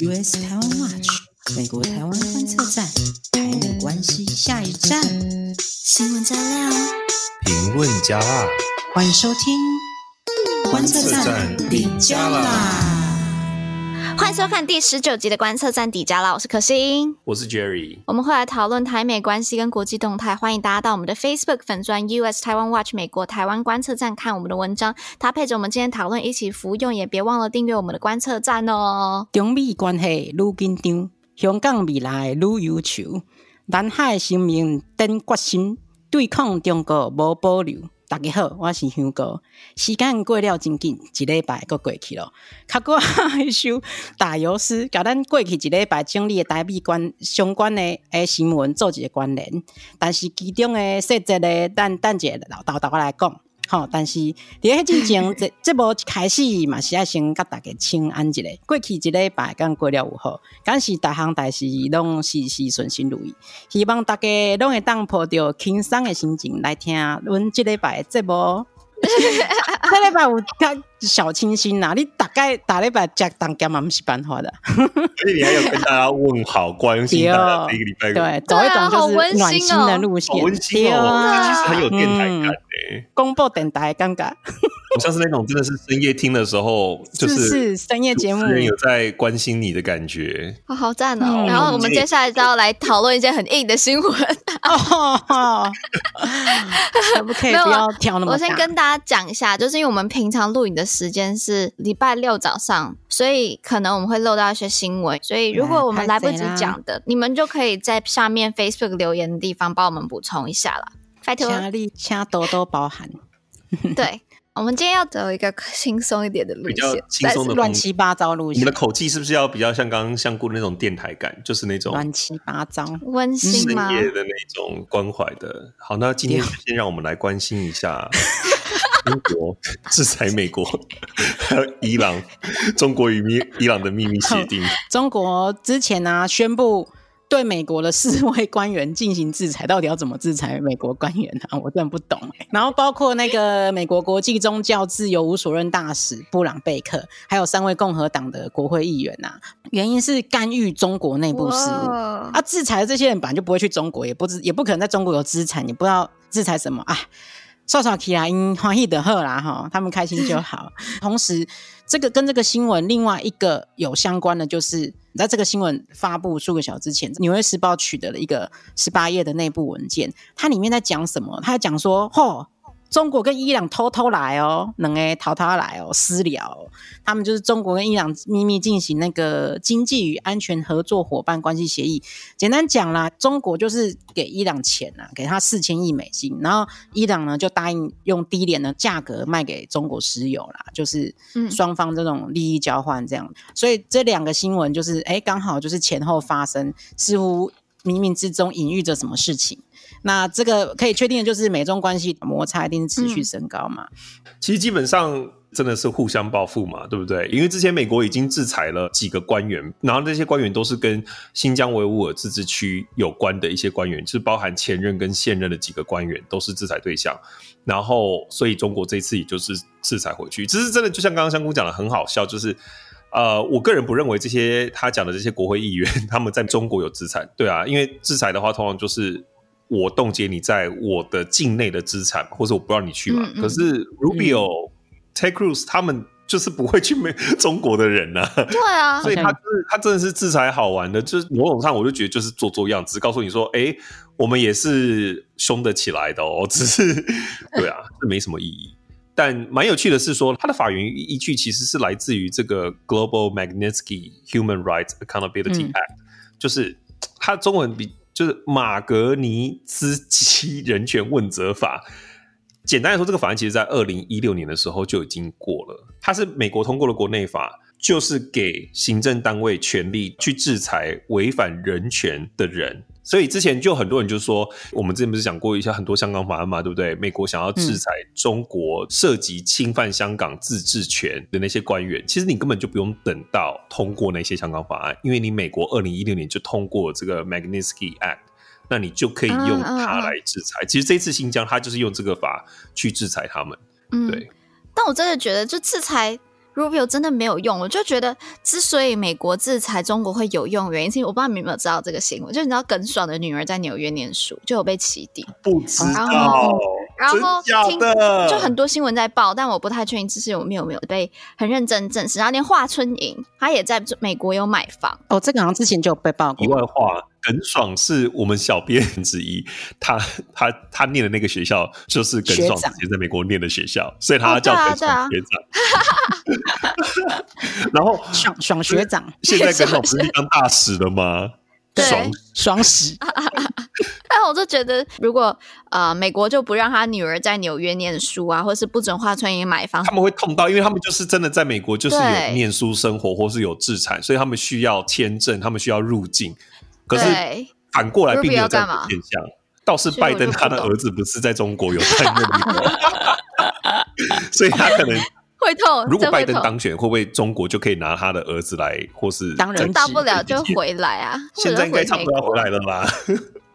US 台湾 Watch 美国台湾观测站，台美关系下一站。新闻加料，评论加辣，欢迎收听观测站顶加啦。欢迎收看第十九集的观测站底加啦，我是可心，我是 Jerry，我们会来讨论台美关系跟国际动态，欢迎大家到我们的 Facebook 粉专 US 台湾 Watch 美国台湾观测站看我们的文章，搭配着我们今天讨论一起服用，也别忘了订阅我们的观测站哦。中美关系愈紧张，香港未来愈忧愁，南海生命等决心，对抗中国无保留。大家好，我是香哥。时间过了真紧，一礼拜过过去了。卡过一首打油诗，甲咱过去一礼拜整理的台币关相关的诶新闻做一个关联。但是其中的细节咧，等等者老豆豆来讲。好，但是伫迄之前，这这部开始嘛是爱先甲大家请安一下。过去一礼拜刚过了有好，但是大项大事拢事事顺心如意。希望大家拢会当抱着轻松的心情来听阮这礼拜这部。这礼拜有较小清新呐，你大概打了一把加当干嘛不是办法的？所以你还要跟大家问好，关心大家这个礼拜。对，走一种就是暖心的路线，温馨哦，其实很有电台感诶。公布电台尴尬，我像是那种真的是深夜听的时候，就是深夜节目，人有在关心你的感觉，好好赞哦。然后我们接下来就要来讨论一些很硬的新闻，可不可以不要挑那么？我先跟大家讲一下，就是因为我们平常录影的时间是礼拜六早上，所以可能我们会漏到一些新闻。所以如果我们来不及讲的，你们就可以在下面 Facebook 留言的地方帮我们补充一下啦。拜托，请你请多多包涵。对，我们今天要走一个轻松一点的路线，比较轻松的乱七八糟路线。你们的口气是不是要比较像刚刚香菇的那种电台感，就是那种乱七八糟、温馨吗？深夜的那种关怀的。好，那今天先让我们来关心一下。中国制裁美国，还有伊朗，中国与伊朗的秘密协定。中国之前呢、啊、宣布对美国的四位官员进行制裁，到底要怎么制裁美国官员呢、啊？我真的不懂。然后包括那个美国国际宗教自由无所任大使布朗贝克，还有三位共和党的国会议员呐、啊，原因是干预中国内部事务。啊，制裁的这些人本来就不会去中国，也不知也不可能在中国有资产，也不知道制裁什么啊。少少起来，因欢喜的喝啦哈，他们开心就好。同时，这个跟这个新闻另外一个有相关的，就是在这个新闻发布数个小时之前，《纽约时报》取得了一个十八页的内部文件，它里面在讲什么？它在讲说，嚯。中国跟伊朗偷偷来哦，能诶偷偷来哦，私了。他们就是中国跟伊朗秘密进行那个经济与安全合作伙伴关系协议。简单讲啦，中国就是给伊朗钱啊，给他四千亿美金，然后伊朗呢就答应用低廉的价格卖给中国石油啦，就是双方这种利益交换这样。嗯、所以这两个新闻就是诶刚好就是前后发生，似乎冥冥之中隐喻着什么事情。那这个可以确定的就是美中关系摩擦一定持续升高嘛？嗯、其实基本上真的是互相报复嘛，对不对？因为之前美国已经制裁了几个官员，然后那些官员都是跟新疆维吾尔自治区有关的一些官员，就是包含前任跟现任的几个官员都是制裁对象。然后，所以中国这次也就是制裁回去。其实真的就像刚刚香菇讲的很好笑，就是呃，我个人不认为这些他讲的这些国会议员 他们在中国有资产，对啊，因为制裁的话通常就是。我冻结你在我的境内的资产，或者我不让你去嘛。嗯嗯、可是 Rubio、嗯、Ted Cruz 他们就是不会去美 中国的人呐、啊。对啊，所以他就是他真的是制裁好玩的，就是某种上我就觉得就是做做样子，告诉你说，哎、欸，我们也是凶得起来的哦。只是对啊，这没什么意义。但蛮有趣的是说，它的法源依据其实是来自于这个 Global Magnitsky Human Rights Accountability Act，、嗯、就是它中文比。就是马格尼茨基人权问责法。简单来说，这个法案其实在二零一六年的时候就已经过了。它是美国通过了国内法，就是给行政单位权力去制裁违反人权的人。所以之前就很多人就说，我们之前不是讲过一些很多香港法案嘛，对不对？美国想要制裁中国涉及侵犯香港自治权的那些官员，其实你根本就不用等到通过那些香港法案，因为你美国二零一六年就通过这个 Magnitsky Act，那你就可以用它来制裁。其实这次新疆，它就是用这个法去制裁他们。对。但我真的觉得，就制裁 Rubio 真的没有用，我就觉得之所以美国制裁中国会有用，原因是因为我不知道你们有没有知道这个新闻，就是你知道耿爽的女儿在纽约念书，就有被起底，不知道，然后听真的就很多新闻在报，但我不太确定这是有没有没有被很认真证实。然后连华春莹，她也在美国有买房哦，这个好像之前就有被报过。题外话。耿爽是我们小编之一，他他他念的那个学校就是耿爽之前在美国念的学校，所以他叫耿爽学长。然后 爽爽学长，现在 耿爽不是当大使了吗？爽爽使。但我就觉得，如果呃美国就不让他女儿在纽约念书啊，或是不准华春莹买房，他们会痛到，因为他们就是真的在美国就是有念书生活，或是有资产，所以他们需要签证，他们需要入境。可是反过来并没有这样的现象，倒是拜登他的儿子不是在中国有在那里，所以他可能 会痛。如果拜登当选，会不会中国就可以拿他的儿子来，或是当然大不了就回来啊？现在应该差不多要回来了吧？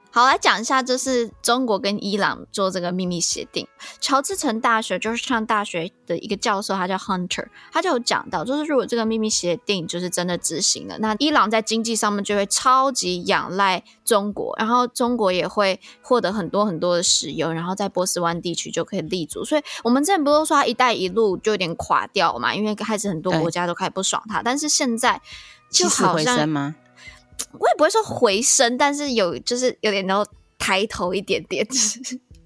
好，来讲一下，就是中国跟伊朗做这个秘密协定。乔治城大学就是上大学的一个教授，他叫 Hunter，他就有讲到，就是如果这个秘密协定就是真的执行了，那伊朗在经济上面就会超级仰赖中国，然后中国也会获得很多很多的石油，然后在波斯湾地区就可以立足。所以我们之前不都说“一带一路”就有点垮掉嘛，因为开始很多国家都开始不爽他，但是现在就好像。我也不会说回声，但是有就是有点然后抬头一点点，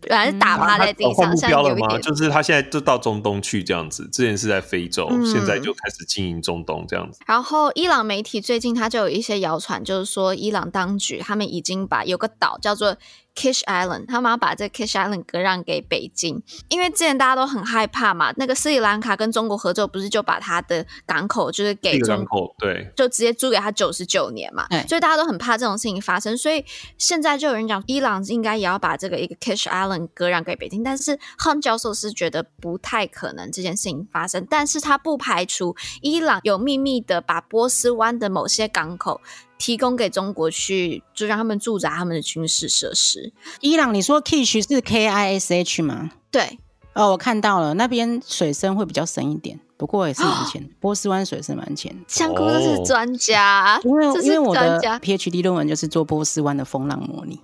本来是打趴在地上，现在有一点，就是他现在就到中东去这样子，之前是在非洲，嗯、现在就开始经营中东这样子。然后伊朗媒体最近他就有一些谣传，就是说伊朗当局他们已经把有个岛叫做。Kish Island，他们要把这个 Kish Island 割让给北京，因为之前大家都很害怕嘛。那个斯里兰卡跟中国合作，不是就把他的港口就是给中国，对，就直接租给他九十九年嘛。所以大家都很怕这种事情发生。所以现在就有人讲，伊朗应该也要把这个一个 Kish Island 割让给北京。但是 Han 教授是觉得不太可能这件事情发生，但是他不排除伊朗有秘密的把波斯湾的某些港口。提供给中国去，就让他们驻扎他们的军事设施。伊朗，你说 Kish 是 K I S H 吗？对，哦，我看到了，那边水深会比较深一点，不过也是蛮浅。波斯湾水深蛮浅。香菇都是专家，因为因为我的 PhD 论文就是做波斯湾的风浪模拟，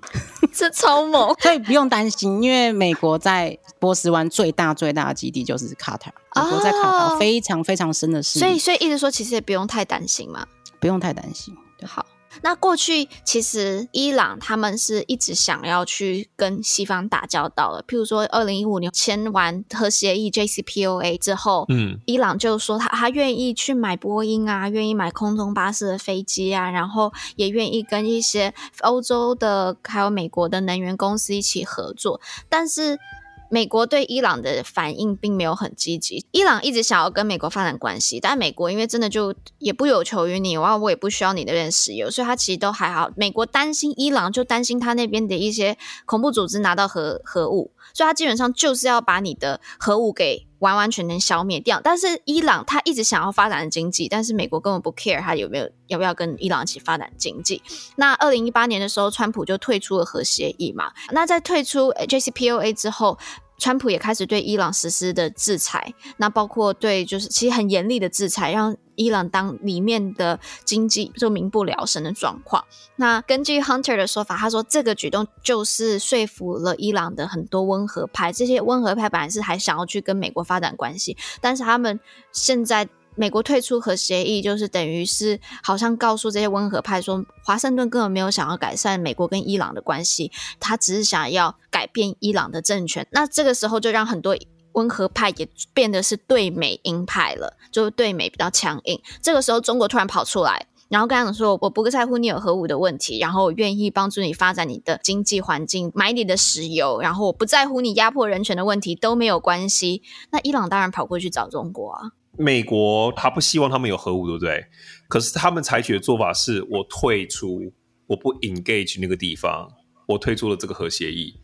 这超猛，所以不用担心，因为美国在波斯湾最大最大的基地就是卡塔尔，美国在卡塔非常非常深的势力，所以所以一直说其实也不用太担心嘛，不用太担心。好，那过去其实伊朗他们是一直想要去跟西方打交道的。譬如说，二零一五年签完核协议 JCPOA 之后，嗯，伊朗就说他他愿意去买波音啊，愿意买空中巴士的飞机啊，然后也愿意跟一些欧洲的还有美国的能源公司一起合作，但是。美国对伊朗的反应并没有很积极。伊朗一直想要跟美国发展关系，但美国因为真的就也不有求于你，然后我也不需要你那边石油，所以他其实都还好。美国担心伊朗，就担心他那边的一些恐怖组织拿到核核武，所以他基本上就是要把你的核武给完完全全消灭掉。但是伊朗他一直想要发展经济，但是美国根本不 care 他有没有要不要跟伊朗一起发展经济。那二零一八年的时候，川普就退出了核协议嘛。那在退出 JCPOA 之后，川普也开始对伊朗实施的制裁，那包括对就是其实很严厉的制裁，让伊朗当里面的经济就民不聊生的状况。那根据 Hunter 的说法，他说这个举动就是说服了伊朗的很多温和派，这些温和派本来是还想要去跟美国发展关系，但是他们现在。美国退出核协议，就是等于是好像告诉这些温和派说，华盛顿根本没有想要改善美国跟伊朗的关系，他只是想要改变伊朗的政权。那这个时候就让很多温和派也变得是对美鹰派了，就是对美比较强硬。这个时候中国突然跑出来，然后跟他们说：“我不在乎你有核武的问题，然后我愿意帮助你发展你的经济环境，买你的石油，然后我不在乎你压迫人权的问题都没有关系。”那伊朗当然跑过去找中国啊。美国他不希望他们有核武，对不对？可是他们采取的做法是我退出，我不 engage 那个地方，我退出了这个核协议。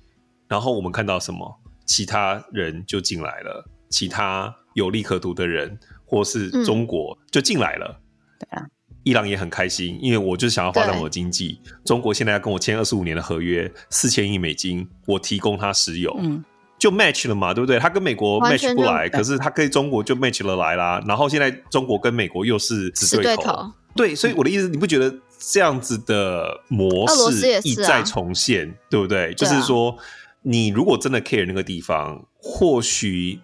然后我们看到什么？其他人就进来了，其他有利可图的人，或是中国就进来了。对啊，伊朗也很开心，因为我就是想要发展我的经济。中国现在要跟我签二十五年的合约，四千亿美金，我提供他石油。嗯就 match 了嘛，对不对？他跟美国 match 不来，可是他跟中国就 match 了来啦。然后现在中国跟美国又是死对头，对，所以我的意思，你不觉得这样子的模式一再重现，啊、对不对？就是说，你如果真的 care 那个地方，或许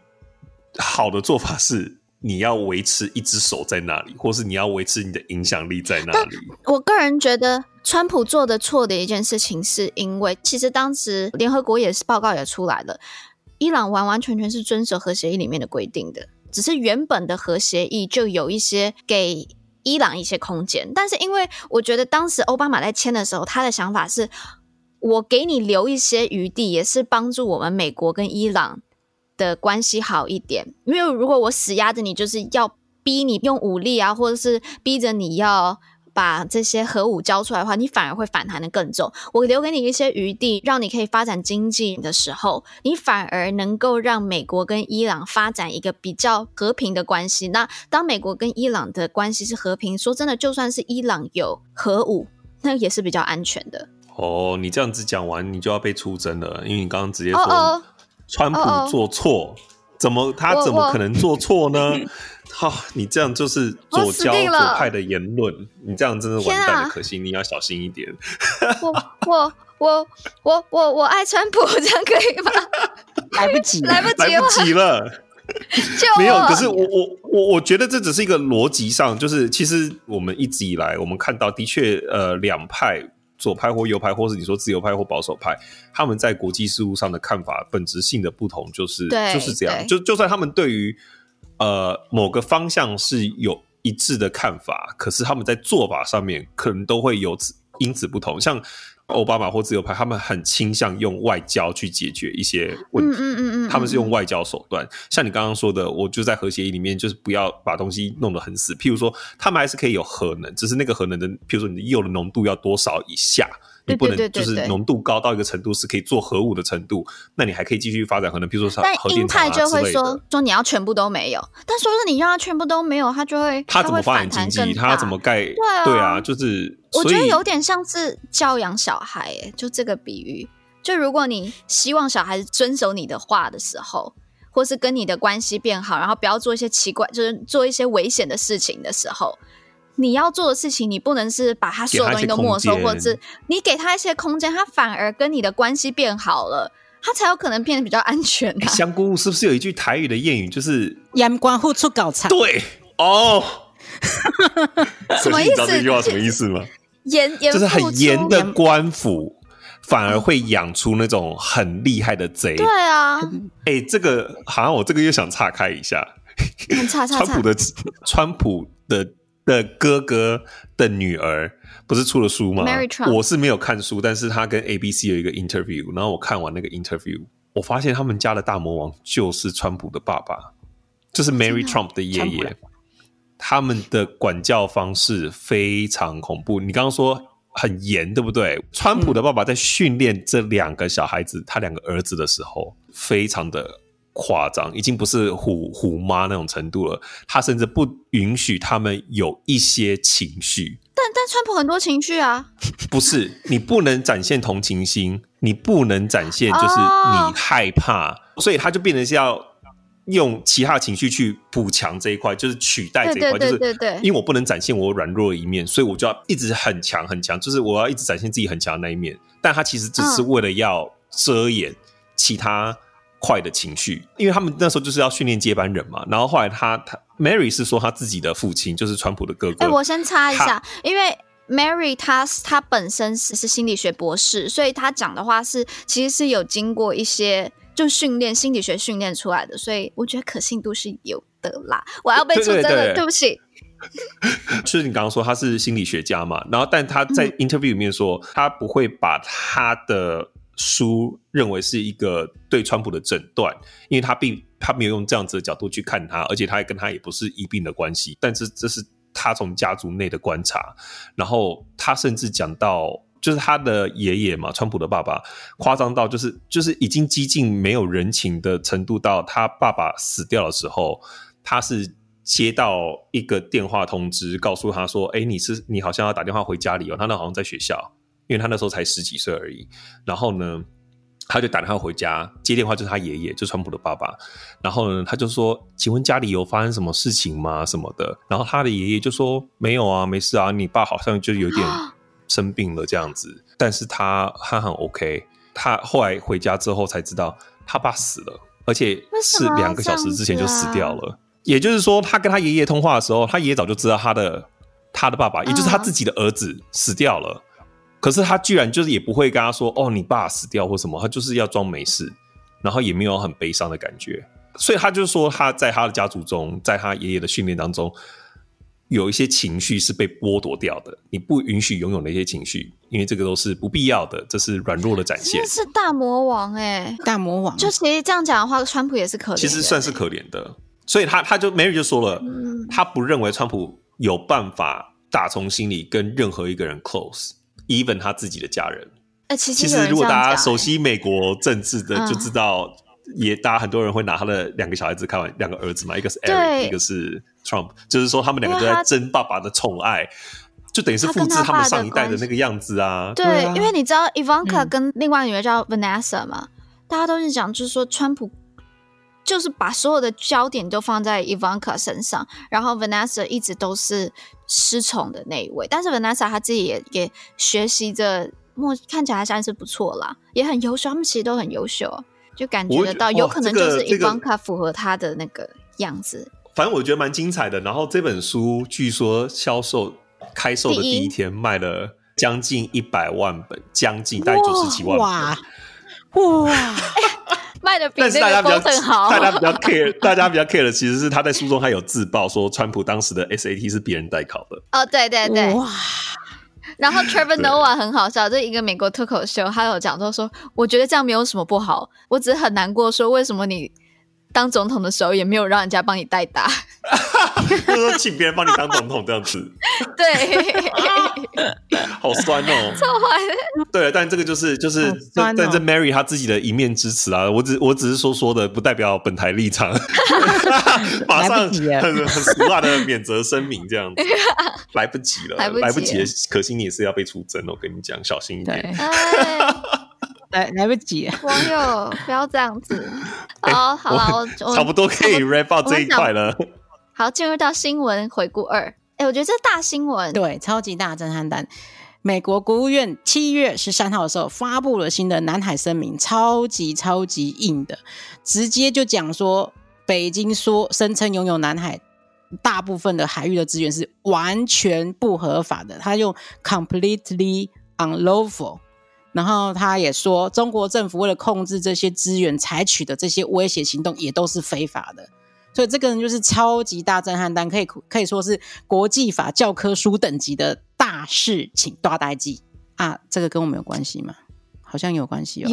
好的做法是。你要维持一只手在那里，或是你要维持你的影响力在那里。我个人觉得，川普做的错的一件事情，是因为其实当时联合国也是报告也出来了，伊朗完完全全是遵守核协议里面的规定的，只是原本的核协议就有一些给伊朗一些空间，但是因为我觉得当时奥巴马在签的时候，他的想法是，我给你留一些余地，也是帮助我们美国跟伊朗。的关系好一点，因为如果我死压着你，就是要逼你用武力啊，或者是逼着你要把这些核武交出来的话，你反而会反弹的更重。我留给你一些余地，让你可以发展经济的时候，你反而能够让美国跟伊朗发展一个比较和平的关系。那当美国跟伊朗的关系是和平，说真的，就算是伊朗有核武，那也是比较安全的。哦，你这样子讲完，你就要被出征了，因为你刚刚直接说。川普做错，oh, oh. 怎么他怎么可能做错呢？好，你这样就是左交左派的言论，你这样真的完蛋了。啊、可惜你要小心一点。我我我我我我爱川普，这样可以吗？来不及，来不及，来不及了。没有，可是我我我我觉得这只是一个逻辑上，就是其实我们一直以来我们看到的确呃两派。左派或右派，或是你说自由派或保守派，他们在国际事务上的看法本质性的不同，就是就是这样。就就算他们对于呃某个方向是有一致的看法，可是他们在做法上面可能都会有此因此不同。像奥巴马或自由派，他们很倾向用外交去解决一些问题。嗯嗯嗯，他们是用外交手段。像你刚刚说的，我就在核协议里面，就是不要把东西弄得很死。譬如说，他们还是可以有核能，只是那个核能的，譬如说你的铀的浓度要多少以下。你不能就是浓度高到一个程度是可以做核武的程度，那你还可以继续发展核能，比如说但鹰派就会说说你要全部都没有，但说是你让他全部都没有，他就会他怎么发展经济？他怎么盖？对啊，对啊，就是我觉得有点像是教养小孩，哎，就这个比喻，就如果你希望小孩子遵守你的话的时候，或是跟你的关系变好，然后不要做一些奇怪，就是做一些危险的事情的时候。你要做的事情，你不能是把他所有东西都没收，或者是你给他一些空间，他反而跟你的关系变好了，他才有可能变得比较安全，啊。香菇是不是有一句台语的谚语，就是“阳光互出搞惨”？对哦，什么意思？知道这句话什么意思吗？严严就是很严的官府，反而会养出那种很厉害的贼。对啊，哎、欸，这个好像我这个又想岔开一下，岔岔岔川普的川普的。的哥哥的女儿不是出了书吗。我是没有看书，但是他跟 ABC 有一个 interview，然后我看完那个 interview，我发现他们家的大魔王就是川普的爸爸，就是 Mary Trump 的爷爷。他们的管教方式非常恐怖。你刚刚说很严，对不对？川普的爸爸在训练这两个小孩子，他两个儿子的时候，非常的。夸张，已经不是虎虎妈那种程度了。他甚至不允许他们有一些情绪。但但川普很多情绪啊。不是，你不能展现同情心，你不能展现就是你害怕，哦、所以他就变成是要用其他情绪去补强这一块，就是取代这一块。对对对对对。就是因为我不能展现我软弱的一面，所以我就要一直很强很强，就是我要一直展现自己很强的那一面。但他其实只是为了要遮掩其他。坏的情绪，因为他们那时候就是要训练接班人嘛。然后后来他他 Mary 是说他自己的父亲就是川普的哥哥。哎、欸，我先插一下，因为 Mary 他他本身是是心理学博士，所以他讲的话是其实是有经过一些就训练心理学训练出来的，所以我觉得可信度是有的啦。我要被出征了，对，不起。就是你刚刚说他是心理学家嘛，然后但他在 interview 里面说、嗯、他不会把他的。书认为是一个对川普的诊断，因为他并他没有用这样子的角度去看他，而且他也跟他也不是一并的关系。但是这是他从家族内的观察，然后他甚至讲到，就是他的爷爷嘛，川普的爸爸，夸张到就是就是已经几近没有人情的程度，到他爸爸死掉的时候，他是接到一个电话通知，告诉他说：“哎，你是你好像要打电话回家里哦。”他那好像在学校。因为他那时候才十几岁而已，然后呢，他就打电话回家接电话，就是他爷爷，就川普的爸爸。然后呢，他就说：“请问家里有发生什么事情吗？什么的？”然后他的爷爷就说：“没有啊，没事啊，你爸好像就有点生病了这样子，但是他他很 OK。”他后来回家之后才知道，他爸死了，而且是两个小时之前就死掉了。啊、也就是说，他跟他爷爷通话的时候，他爷爷早就知道他的他的爸爸，也就是他自己的儿子死掉了。嗯可是他居然就是也不会跟他说哦，你爸死掉或什么，他就是要装没事，然后也没有很悲伤的感觉，所以他就说他在他的家族中，在他爷爷的训练当中，有一些情绪是被剥夺掉的，你不允许拥有那些情绪，因为这个都是不必要的，这是软弱的展现。这是大魔王哎、欸，大魔王，就其实这样讲的话，川普也是可怜，其实算是可怜的，所以他他就 Mary 就说了，嗯、他不认为川普有办法打从心里跟任何一个人 close。Even 他自己的家人，欸、其实其实如果大家熟悉美国政治的，就知道，也大家很多人会拿他的两个小孩子开玩，两个儿子嘛，一个是 Eric，一个是 Trump，就是说他们两个都在争爸爸的宠爱，就等于是复制他们上一代的那个样子啊。对，因为你知道 Ivanka 跟另外一个女儿叫 Vanessa 嘛，嗯、大家都是讲，就是说川普就是把所有的焦点都放在 Ivanka 身上，然后 Vanessa 一直都是。失宠的那一位，但是 Vanessa 她自己也也学习着，莫看起来还是不错啦，也很优秀。他们其实都很优秀，就感觉得到，有可能就是 Ivanka 符合他的那个样子。这个这个、反正我觉得蛮精彩的。然后这本书据说销售开售的第一天卖了将近一百万本，将近大概九十几万本。哇！哇 卖的比那个工程好，大家比较 care，大家比较 care 的其实是他在书中他有自曝说，川普当时的 SAT 是别人代考的。哦，对对对，哇！然后 Trevor Noah 很好笑，这一个美国脱口秀，他有讲到说，我觉得这样没有什么不好，我只是很难过，说为什么你当总统的时候也没有让人家帮你代打。就是说请别人帮你当总统这样子，对，好酸哦，超坏的。对，但这个就是就是，哦、但这 Mary 他自己的一面之词啊，我只我只是说说的，不代表本台立场。马上很很俗辣的免责声明，这样子来不及了，来不及了，及了，可惜你也是要被出征，我跟你讲，小心一点。来来不及，网友不要这样子。好，好了，我差不多可以 wrap up 这一块了。好，进入到新闻回顾二。哎，我觉得这大新闻，对，超级大震撼弹。美国国务院七月十三号的时候发布了新的南海声明，超级超级硬的，直接就讲说，北京说声称拥有南海大部分的海域的资源是完全不合法的，他用 completely unlawful。然后他也说，中国政府为了控制这些资源采取的这些威胁行动也都是非法的。所以这个人就是超级大震撼弹，可以可以说是国际法教科书等级的大事情，大代记啊！这个跟我们有关系吗？好像有关系哦。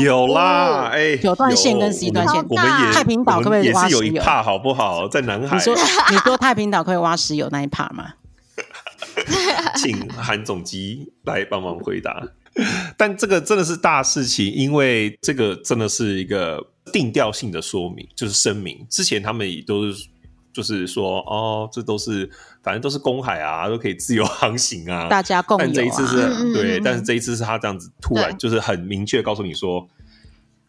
有有啦，哎，九段线跟十一段线，我们也太平岛可不可以挖石油？也是有一 part 好不好？在南海，你说你说太平岛可以挖石油那一 part 吗？请韩总机来帮忙回答。但这个真的是大事情，因为这个真的是一个。定调性的说明就是声明，之前他们也都是就是说哦，这都是反正都是公海啊，都可以自由航行啊，大家共有啊。但这一次是嗯嗯嗯对，但是这一次是他这样子突然就是很明确告诉你说，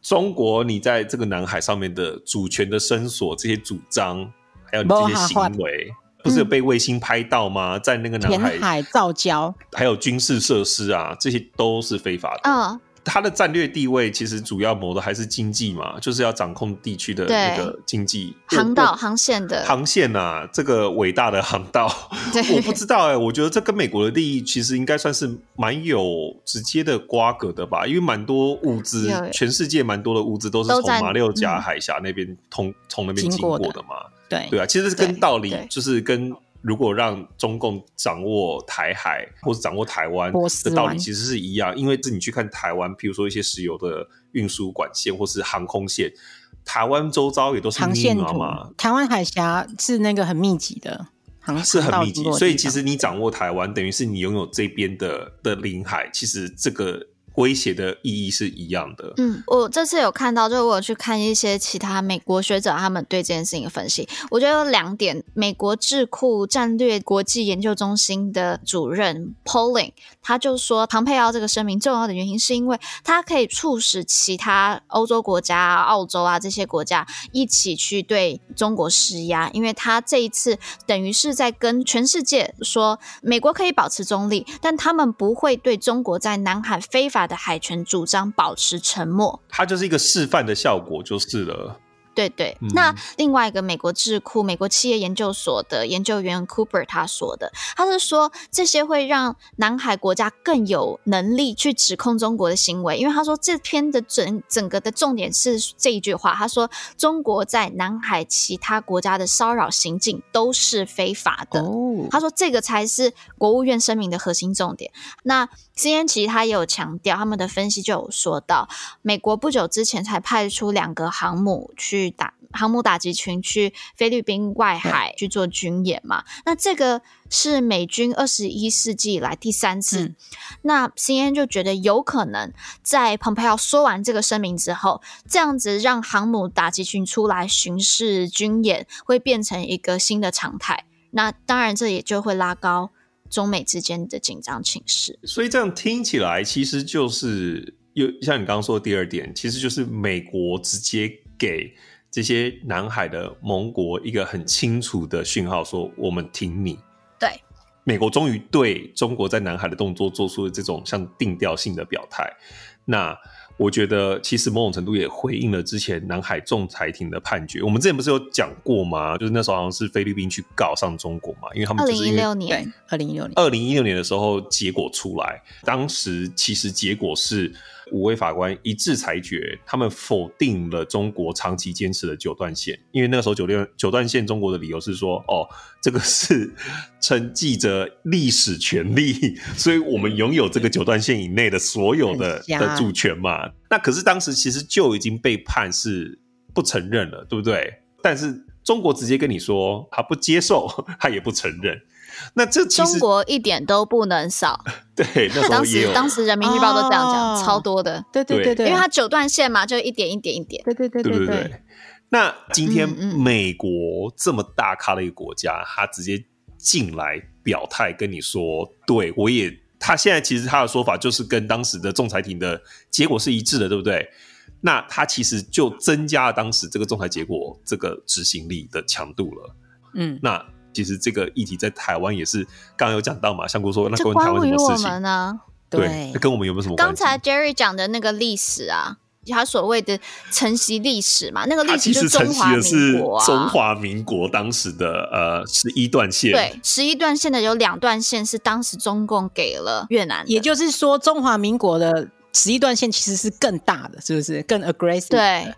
中国你在这个南海上面的主权的伸索这些主张，还有你这些行为，不是有被卫星拍到吗？嗯、在那个南海，海造礁，还有军事设施啊，这些都是非法的。嗯它的战略地位其实主要谋的还是经济嘛，就是要掌控地区的那个经济航道、航线的航线啊，这个伟大的航道，我不知道哎、欸，我觉得这跟美国的利益其实应该算是蛮有直接的瓜葛的吧，因为蛮多物资，全世界蛮多的物资都是从马六甲海峡那边通从、嗯、那边经过的嘛，对对啊，其实是跟道理就是跟。如果让中共掌握台海或者掌握台湾的道理其实是一样，因为这你去看台湾，譬如说一些石油的运输管线或是航空线，台湾周遭也都是密码嘛。台湾海峡是那个很密集的，是很密集，所以其实你掌握台湾，等于是你拥有这边的的领海，其实这个威胁的意义是一样的。嗯，我这次有看到，就是我有去看一些其他美国学者他们对这件事情的分析，我觉得有两点。美国智库战略国际研究中心的主任 Pauling，他就说，庞佩奥这个声明重要的原因是因为它可以促使其他欧洲国家啊、澳洲啊这些国家一起去对中国施压，因为他这一次等于是在跟全世界说，美国可以保持中立，但他们不会对中国在南海非法的海权主张保持沉默，它就是一个示范的效果，就是了。对对，嗯、那另外一个美国智库美国企业研究所的研究员 Cooper 他说的，他是说这些会让南海国家更有能力去指控中国的行为，因为他说这篇的整整个的重点是这一句话，他说中国在南海其他国家的骚扰行径都是非法的，哦、他说这个才是国务院声明的核心重点。那 CNN 其实他也有强调，他们的分析就有说到，美国不久之前才派出两个航母去。去打航母打击群去菲律宾外海去做军演嘛？那这个是美军二十一世纪以来第三次。嗯、那 CNN 就觉得有可能在蓬佩奥说完这个声明之后，这样子让航母打击群出来巡视军演，会变成一个新的常态。那当然，这也就会拉高中美之间的紧张情势。所以这样听起来，其实就是又像你刚刚说的第二点，其实就是美国直接给。这些南海的盟国一个很清楚的讯号，说我们挺你。对，美国终于对中国在南海的动作做出了这种像定调性的表态。那我觉得，其实某种程度也回应了之前南海仲裁庭的判决。我们之前不是有讲过吗？就是那时候好像是菲律宾去告上中国嘛，因为他们二零一六年，二零一六年，二零一六年的时候结果出来，当时其实结果是。五位法官一致裁决，他们否定了中国长期坚持的九段线，因为那个时候九段九段线，中国的理由是说，哦，这个是承继着历史权利，所以我们拥有这个九段线以内的所有的的主权嘛。那可是当时其实就已经被判是不承认了，对不对？但是中国直接跟你说，他不接受，他也不承认。那这中国一点都不能少。对，那时候也有当时当时人民日报都这样讲，哦、超多的。对对对对，因为它九段线嘛，就一点一点一点。对对对对对，对，对。那今天美国这么大咖的一个国家，他直接进来表态跟你说，对我也，他现在其实他的说法就是跟当时的仲裁庭的结果是一致的，对不对？那他其实就增加了当时这个仲裁结果这个执行力的强度了。嗯，那。其实这个议题在台湾也是刚刚有讲到嘛，香菇说那关台湾什么事情呢？对，那跟我们有没有什么关系？刚才 Jerry 讲的那个历史啊，他所谓的承袭历史嘛，那个历史就是中华民国啊，中华民国当时的呃十一段线，对，十一段线的有两段线是当时中共给了越南，也就是说中华民国的十一段线其实是更大的，是不是更 aggressive？对。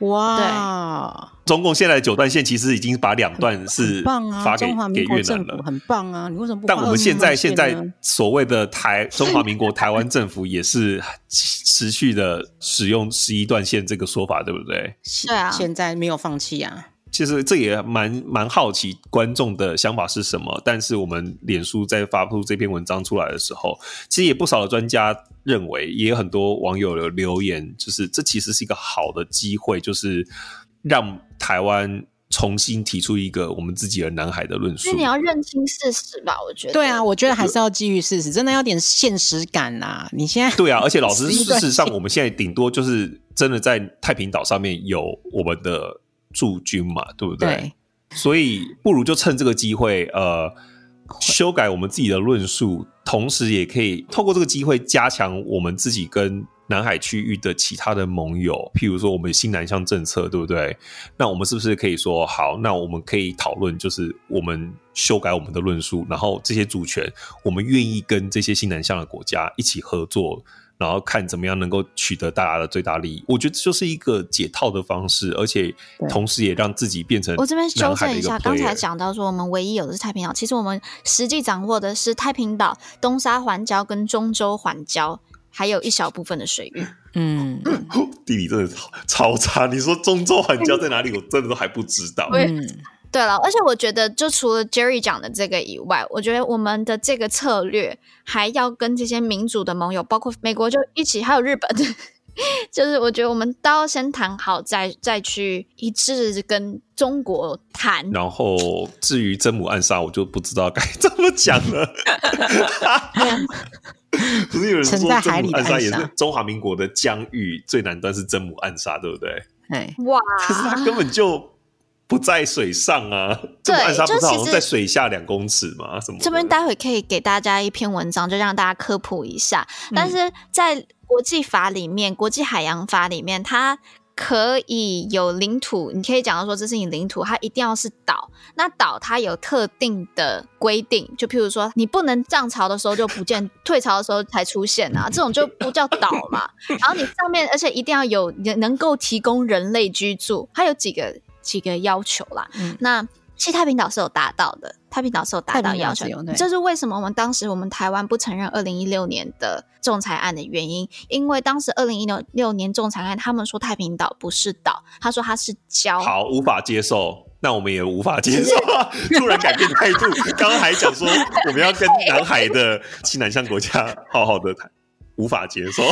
哇！中共现在的九段线其实已经把两段是发给给越南了，很棒啊！你为什么不？但我们现在现在所谓的台 中华民国台湾政府也是持续的使用十一段线这个说法，对不对？是啊，现在没有放弃啊。其实这也蛮蛮好奇观众的想法是什么，但是我们脸书在发布这篇文章出来的时候，其实也不少的专家认为，也有很多网友的留言，就是这其实是一个好的机会，就是让台湾重新提出一个我们自己的南海的论述。所以你要认清事实吧，我觉得。对啊，我觉得还是要基于事实，真的要点现实感呐。你现在对啊，而且老师 事实上，我们现在顶多就是真的在太平岛上面有我们的。驻军嘛，对不对？对，所以不如就趁这个机会，呃，修改我们自己的论述，同时也可以透过这个机会加强我们自己跟南海区域的其他的盟友，譬如说我们新南向政策，对不对？那我们是不是可以说，好，那我们可以讨论，就是我们修改我们的论述，然后这些主权，我们愿意跟这些新南向的国家一起合作。然后看怎么样能够取得大家的最大利益，我觉得这就是一个解套的方式，而且同时也让自己变成我这边修正一下，刚才讲到说我们唯一有的是太平岛，其实我们实际掌握的是太平岛、东沙环礁跟中洲环礁，还有一小部分的水域。嗯，地理真的超超差。你说中洲环礁在哪里？我真的都还不知道。嗯。对了，而且我觉得，就除了 Jerry 讲的这个以外，我觉得我们的这个策略还要跟这些民主的盟友，包括美国就一起，还有日本。就是我觉得我们都要先谈好，再再去一致跟中国谈。然后至于真母暗杀，我就不知道该 怎么讲了。不是有人说真母暗杀也是中华民国的疆域最南端是真母暗杀，对不对？哎，哇！可是他根本就不在水上啊，真母暗杀不是好像在水下两公尺吗？什么？这边待会可以给大家一篇文章，就让大家科普一下。但是在国际法里面，国际海洋法里面，它可以有领土，你可以讲到说这是你领土，它一定要是岛。那岛它有特定的规定，就譬如说你不能涨潮的时候就不见，退潮的时候才出现啊，这种就不叫岛嘛。然后你上面，而且一定要有能够提供人类居住，它有几个几个要求啦。嗯、那西太平岛是有达到的，太平岛是有达到要求，这是为什么我们当时我们台湾不承认二零一六年的仲裁案的原因，因为当时二零一六年仲裁案，他们说太平岛不是岛，他说它是礁，好，无法接受，那我们也无法接受，突然改变态度，刚刚还讲说我们要跟南海的西南向国家好好的谈，无法接受。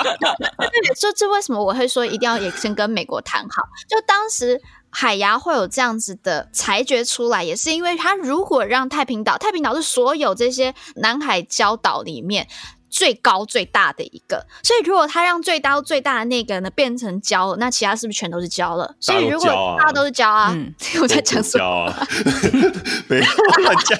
这这为什么我会说一定要也先跟美国谈好？就当时。海牙会有这样子的裁决出来，也是因为它如果让太平岛，太平岛是所有这些南海礁岛里面最高最大的一个，所以如果它让最高最大的那个呢变成礁，那其他是不是全都是礁了？所以如果大家都是礁啊，嗯、我在讲什么？啊、没有乱讲，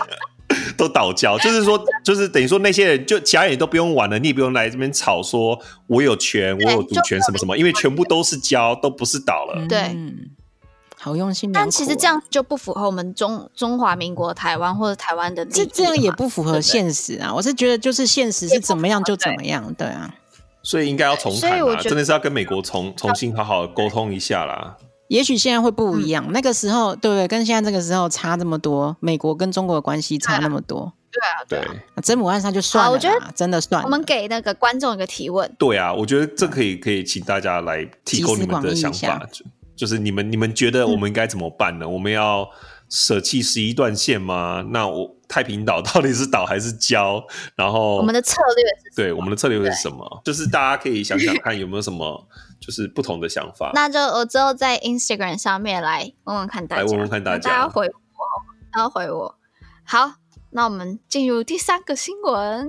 都倒交，就是说，就是等于说那些人就其他人都不用玩了，你也不用来这边吵说我有权，我有主权什么什么，因为全部都是交，都不是倒了。对。嗯好用心，但其实这样就不符合我们中中华民国台湾或者台湾的，这这样也不符合现实啊！我是觉得就是现实是怎么样就怎么样，对啊。所以应该要重谈啊，真的是要跟美国重重新好好沟通一下啦。也许现在会不一样，嗯、那个时候对不对？跟现在这个时候差这么多，美国跟中国的关系差那么多，对啊，对啊。对真母暗杀就算了，我觉得真的算。我们给那个观众一个提问，对啊，我觉得这可以可以请大家来提供你们的想法。就是你们，你们觉得我们应该怎么办呢？嗯、我们要舍弃十一段线吗？那我太平岛到底是岛还是礁？然后我们的策略是对，我们的策略是什么？就是大家可以想想看有没有什么就是不同的想法。那就我之后在 Instagram 上面来问问看大家，来问问看大家，大家回我，大家回我。好，那我们进入第三个新闻，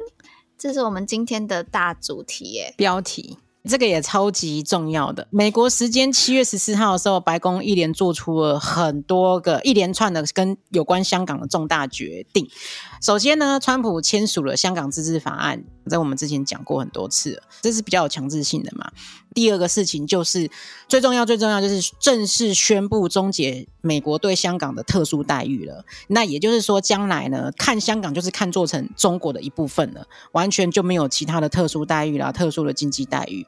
这是我们今天的大主题耶，标题。这个也超级重要的。美国时间七月十四号的时候，白宫一连做出了很多个一连串的跟有关香港的重大决定。首先呢，川普签署了《香港自治法案》，在我们之前讲过很多次了，这是比较有强制性的嘛。第二个事情就是最重要、最重要就是正式宣布终结美国对香港的特殊待遇了。那也就是说，将来呢，看香港就是看做成中国的一部分了，完全就没有其他的特殊待遇啦、特殊的经济待遇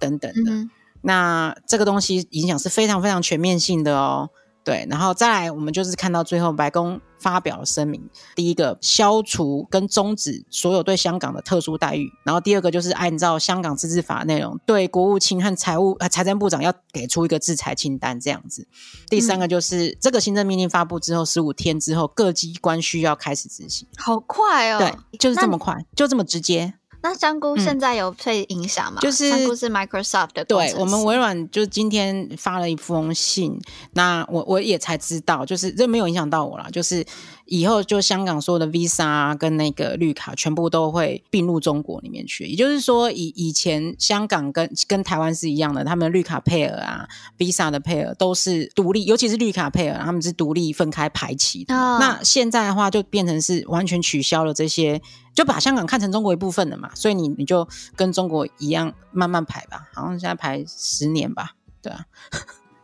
等等的。嗯、那这个东西影响是非常非常全面性的哦。对，然后再来，我们就是看到最后，白宫发表了声明，第一个消除跟终止所有对香港的特殊待遇，然后第二个就是按照香港自治法内容，对国务卿和财务呃财政部长要给出一个制裁清单这样子。第三个就是、嗯、这个行政命令发布之后十五天之后，各机关需要开始执行。好快哦！对，就是这么快，就这么直接。那香菇现在有被影响吗？就是香菇是 Microsoft 的，对，我们微软就今天发了一封信，那我我也才知道，就是这没有影响到我啦，就是。以后就香港所有的 Visa 啊，跟那个绿卡全部都会并入中国里面去。也就是说，以以前香港跟跟台湾是一样的，他们的绿卡配额啊，Visa 的配额都是独立，尤其是绿卡配额，他们是独立分开排期的。Oh. 那现在的话，就变成是完全取消了这些，就把香港看成中国一部分了嘛。所以你你就跟中国一样慢慢排吧，好像现在排十年吧，对啊。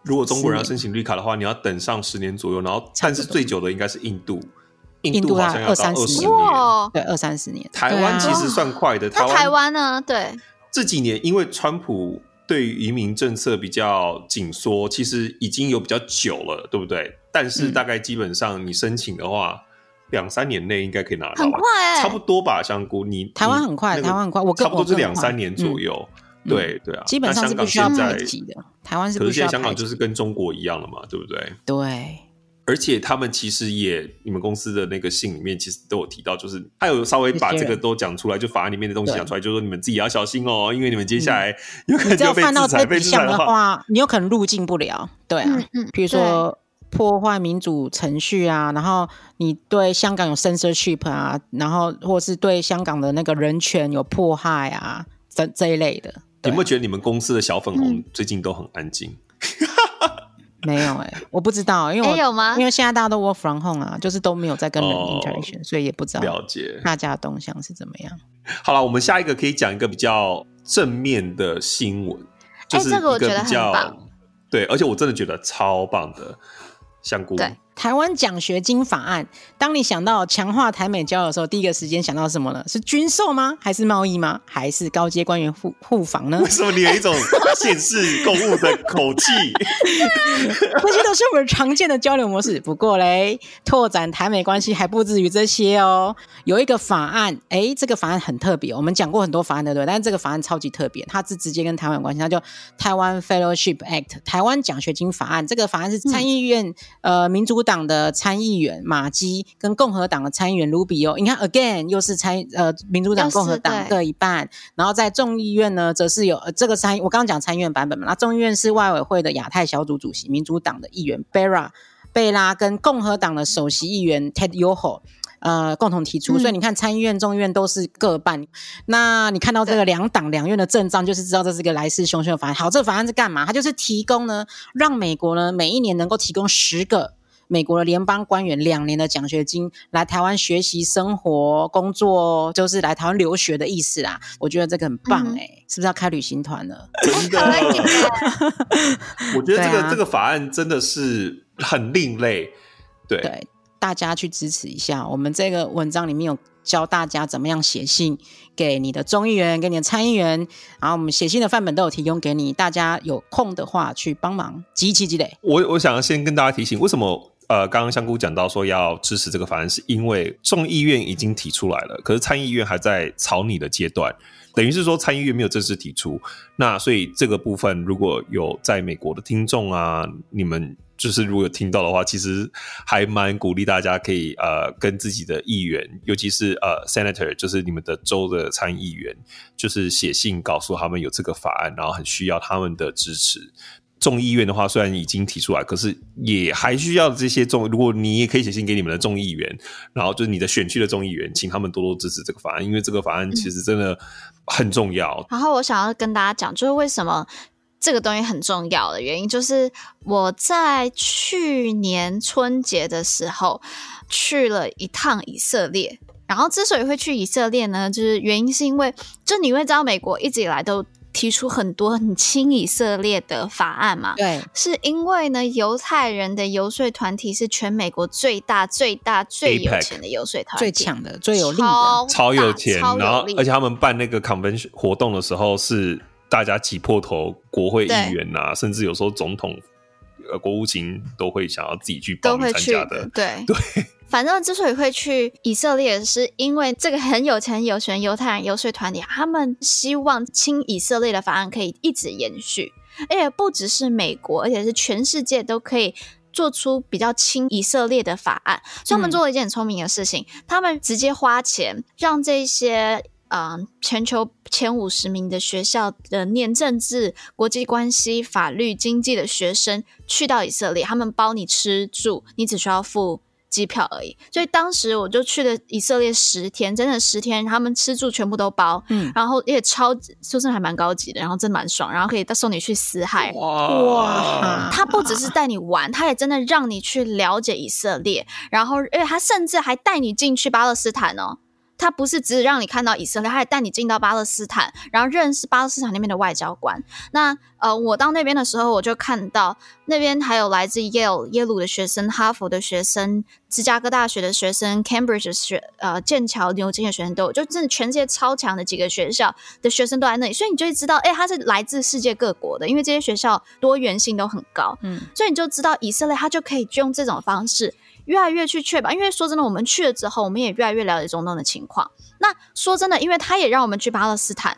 如果中国人要申请绿卡的话，你要等上十年左右，然后但是最久的应该是印度，印度好像要到二十年，对，二三十年。台湾其实算快的，那台湾呢？对，这几年因为川普对于移民政策比较紧缩，其实已经有比较久了，对不对？但是大概基本上你申请的话，两三年内应该可以拿到，很快，差不多吧？香菇，你台湾很快，台湾很快，我差不多是两三年左右。对对啊，基本上是不需要排挤的。台湾是不需要。可是现在香港就是跟中国一样了嘛，对不对？对，而且他们其实也，你们公司的那个信里面其实都有提到，就是他有稍微把这个都讲出来，就法案里面的东西讲出来，就说你们自己要小心哦，因为你们接下来有可能就被制裁，被制裁的话，你有可能入境不了。对啊，嗯，比如说破坏民主程序啊，然后你对香港有 censorship 啊，然后或是对香港的那个人权有迫害啊，这这一类的。有没有觉得你们公司的小粉红最近都很安静？没有哎、欸，我不知道，因为我有吗？因为现在大家都 work from home 啊，就是都没有在跟人 interaction，、哦、所以也不知道了解大家的动向是怎么样。好了，我们下一个可以讲一个比较正面的新闻，就是一个比较、欸这个、我觉得很棒，对，而且我真的觉得超棒的香菇。对台湾奖学金法案，当你想到强化台美交流的时候，第一个时间想到什么呢？是军售吗？还是贸易吗？还是高阶官员互互访呢？为什么你有一种显示公务的口气？这些都是我们常见的交流模式。不过嘞，拓展台美关系还不至于这些哦。有一个法案，哎，这个法案很特别。我们讲过很多法案的，对？但是这个法案超级特别，它是直接跟台湾有关系。它叫台湾 Fellowship Act，台湾奖学金法案。这个法案是参议院、嗯、呃民主党的参议员马基跟共和党的参议员卢比欧，你看，again 又是参呃民主党共和党各一半，然后在众议院呢，则是有呃这个参我刚刚讲参议院版本嘛，那众议院是外委会的亚太小组主席民主党的议员贝拉贝拉跟共和党的首席议员 Ted Yoho 呃共同提出，所以你看参议院众议院都是各半，那你看到这个两党两院的阵仗，就是知道这是一个来势汹汹的法案。好，这个法案是干嘛？它就是提供呢，让美国呢每一年能够提供十个。美国的联邦官员两年的奖学金来台湾学习、生活、工作，就是来台湾留学的意思啦。我觉得这个很棒哎、欸，嗯、是不是要开旅行团了？真的，我觉得这个、啊、这个法案真的是很另类。对，对，大家去支持一下。我们这个文章里面有教大家怎么样写信给你的众议员、给你的参议员，然后我们写信的范本都有提供给你。大家有空的话去帮忙集齐积累。我我想要先跟大家提醒，为什么？呃，刚刚香菇讲到说要支持这个法案，是因为众议院已经提出来了，可是参议院还在草拟的阶段，等于是说参议院没有正式提出。那所以这个部分如果有在美国的听众啊，你们就是如果有听到的话，其实还蛮鼓励大家可以呃跟自己的议员，尤其是呃 senator，就是你们的州的参议员，就是写信告诉他们有这个法案，然后很需要他们的支持。众议院的话，虽然已经提出来，可是也还需要这些众。如果你也可以写信给你们的众议员，然后就是你的选区的众议员，请他们多多支持这个法案，因为这个法案其实真的很重要。然后我想要跟大家讲，就是为什么这个东西很重要的原因，就是我在去年春节的时候去了一趟以色列。然后之所以会去以色列呢，就是原因是因为，就你会知道，美国一直以来都。提出很多很亲以色列的法案嘛？对，是因为呢，犹太人的游说团体是全美国最大、最大、最有钱的游说团体，最强的、最有力的，超，超有钱。然后，而且他们办那个 convention 活动的时候，是大家挤破头，国会议员呐、啊，甚至有时候总统、呃，国务卿都会想要自己去报名参加的。对对。反正之所以会去以色列，是因为这个很有钱、有权犹太人游说团体，他们希望亲以色列的法案可以一直延续，而且不只是美国，而且是全世界都可以做出比较亲以色列的法案。所以他们做了一件很聪明的事情，他们直接花钱让这些嗯、全球前五十名的学校的念政治、国际关系、法律、经济的学生去到以色列，他们包你吃住，你只需要付。机票而已，所以当时我就去了以色列十天，真的十天，他们吃住全部都包，嗯，然后也超，说真的还蛮高级的，然后真的蛮爽，然后可以送你去死海，哇，哇他不只是带你玩，他也真的让你去了解以色列，然后，因为他甚至还带你进去巴勒斯坦哦。他不是只让你看到以色列，他还带你进到巴勒斯坦，然后认识巴勒斯坦那边的外交官。那呃，我到那边的时候，我就看到那边还有来自耶鲁耶鲁的学生、哈佛的学生、芝加哥大学的学生、Cambridge 的学呃剑桥、牛津的学生都有，就真的全世界超强的几个学校的学生都在那里，所以你就会知道，哎，他是来自世界各国的，因为这些学校多元性都很高，嗯，所以你就知道以色列他就可以用这种方式。越来越去确保，因为说真的，我们去了之后，我们也越来越了解中东的情况。那说真的，因为他也让我们去巴勒斯坦，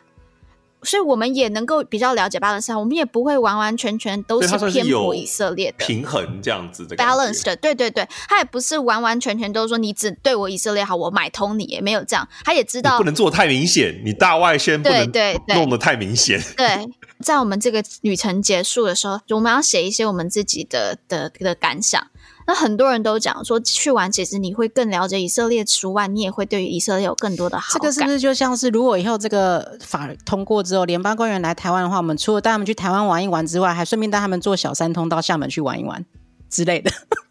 所以我们也能够比较了解巴勒斯坦，我们也不会完完全全都是偏颇以色列的平衡这样子的 balance 的，对对对，他也不是完完全全都说你只对我以色列好，我买通你也没有这样，他也知道不能做太明显，你大外宣不能对对弄得太明显。对，在我们这个旅程结束的时候，我们要写一些我们自己的的的感想。那很多人都讲说，去完其实你会更了解以色列除外，你也会对于以色列有更多的好感。这个是不是就像是，如果以后这个法通过之后，联邦官员来台湾的话，我们除了带他们去台湾玩一玩之外，还顺便带他们坐小三通到厦门去玩一玩之类的？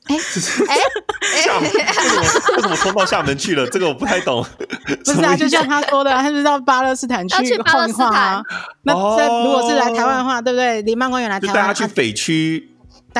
哎 哎，厦门 为什么为什么通到厦门去了？这个我不太懂。不是啊，就像他说的，他是到巴勒斯坦去晃一晃啊。那这如果是来台湾的话，对不对？联邦官员来台湾，带他去匪区。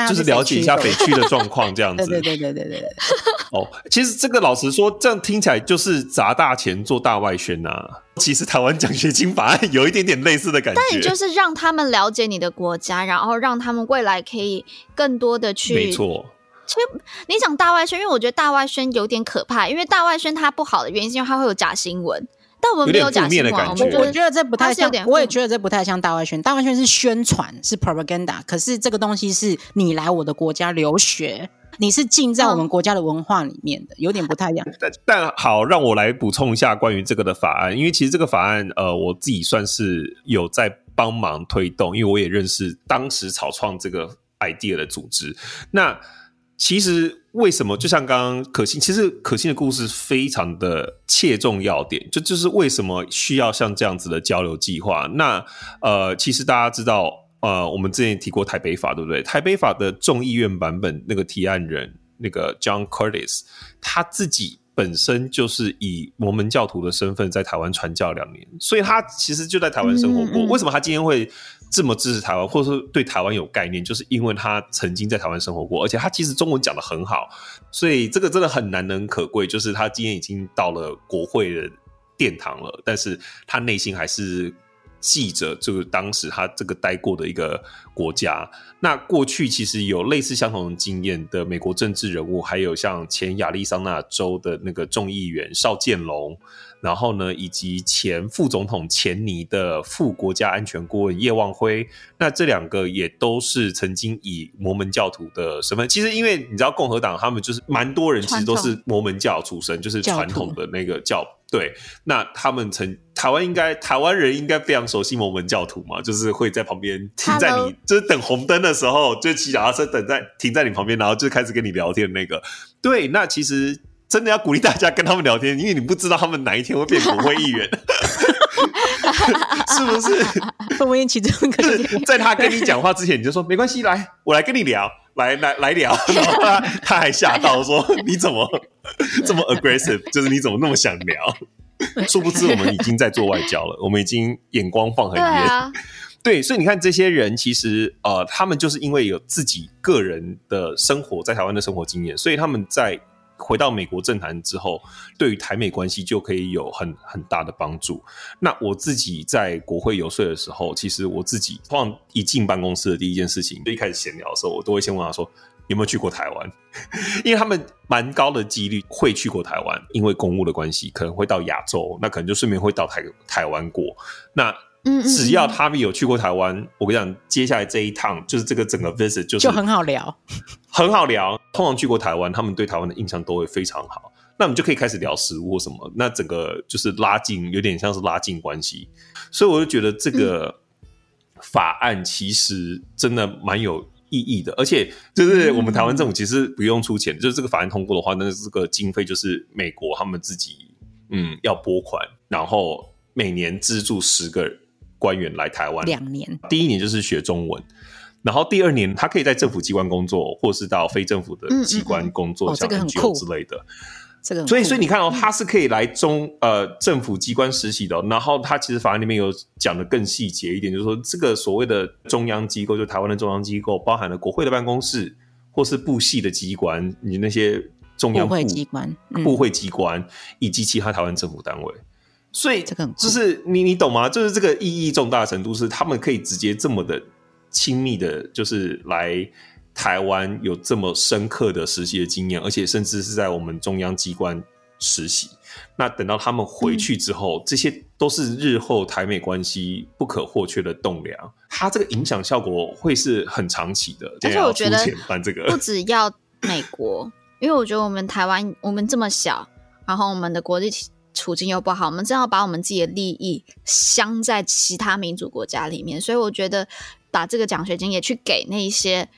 就是了解一下北区的状况，这样 子。对对对对对对。哦，其实这个老实说，这样听起来就是砸大钱做大外宣呐、啊。其实台湾奖学金法案有一点点类似的感觉。但你就是让他们了解你的国家，然后让他们未来可以更多的去。没错。其实你讲大外宣，因为我觉得大外宣有点可怕，因为大外宣它不好的原因是因为它会有假新闻。但我们没有假新闻，我我觉得这不太像，我也觉得这不太像大外宣。大外宣是宣传，是 propaganda。可是这个东西是你来我的国家留学，你是浸在我们国家的文化里面的，有点不太一样。但但好，让我来补充一下关于这个的法案，因为其实这个法案，呃，我自己算是有在帮忙推动，因为我也认识当时草创这个 idea 的组织。那其实为什么？就像刚刚可心，其实可心的故事非常的切中要点，就就是为什么需要像这样子的交流计划？那呃，其实大家知道，呃，我们之前提过台北法，对不对？台北法的众议院版本那个提案人那个 John Curtis，他自己本身就是以摩门教徒的身份在台湾传教两年，所以他其实就在台湾生活过。嗯嗯。为什么他今天会？这么支持台湾，或者说对台湾有概念，就是因为他曾经在台湾生活过，而且他其实中文讲得很好，所以这个真的很难能可贵。就是他今天已经到了国会的殿堂了，但是他内心还是记着这个当时他这个待过的一个国家。那过去其实有类似相同的经验的美国政治人物，还有像前亚利桑那州的那个众议员邵建龙。然后呢，以及前副总统钱尼的副国家安全顾问叶望辉，那这两个也都是曾经以摩门教徒的身份。其实，因为你知道，共和党他们就是蛮多人，其实都是摩门教出身，就是传统的那个教。对，那他们曾台湾应该台湾人应该非常熟悉摩门教徒嘛，就是会在旁边停在你.就是等红灯的时候，就骑脚踏车等在停在你旁边，然后就开始跟你聊天那个。对，那其实。真的要鼓励大家跟他们聊天，因为你不知道他们哪一天会变国会议员，是不是？会不会其中一个是在他跟你讲话之前，你就说没关系，来，我来跟你聊，来来来聊。然后他他还吓到说：“ 你怎么这么 aggressive？就是你怎么那么想聊？”殊不知我们已经在做外交了，我们已经眼光放很远。对，所以你看这些人，其实呃，他们就是因为有自己个人的生活在台湾的生活经验，所以他们在。回到美国政坛之后，对于台美关系就可以有很很大的帮助。那我自己在国会游说的时候，其实我自己通常一进办公室的第一件事情，就一开始闲聊的时候，我都会先问他说有没有去过台湾，因为他们蛮高的几率会去过台湾，因为公务的关系，可能会到亚洲，那可能就顺便会到台台湾过。那只要他们有去过台湾，我跟你讲，接下来这一趟就是这个整个 visit 就是就很好聊，很好聊。通常去过台湾，他们对台湾的印象都会非常好。那我们就可以开始聊食物或什么，那整个就是拉近，有点像是拉近关系。所以我就觉得这个法案其实真的蛮有意义的，而且就是我们台湾政府其实不用出钱，就是这个法案通过的话，那这个经费就是美国他们自己嗯要拨款，然后每年资助十个人。官员来台湾两年，第一年就是学中文，然后第二年他可以在政府机关工作，或是到非政府的机关工作，像 NGO 之类的。这个所以所以你看哦，他是可以来中呃政府机关实习的。然后他其实法案里面有讲的更细节一点，就是说这个所谓的中央机构，就台湾的中央机构，包含了国会的办公室，或是部系的机关，你那些中央部会机关、部会机关以及其他台湾政府单位。所以这个，就是你你懂吗？就是这个意义重大程度是，他们可以直接这么的亲密的，就是来台湾有这么深刻的实习的经验，而且甚至是在我们中央机关实习。那等到他们回去之后，嗯、这些都是日后台美关系不可或缺的栋梁。它这个影响效果会是很长期的。而且我觉得办这个不只要美国，因为我觉得我们台湾我们这么小，然后我们的国际处境又不好，我们正要把我们自己的利益镶在其他民主国家里面，所以我觉得把这个奖学金也去给那一些。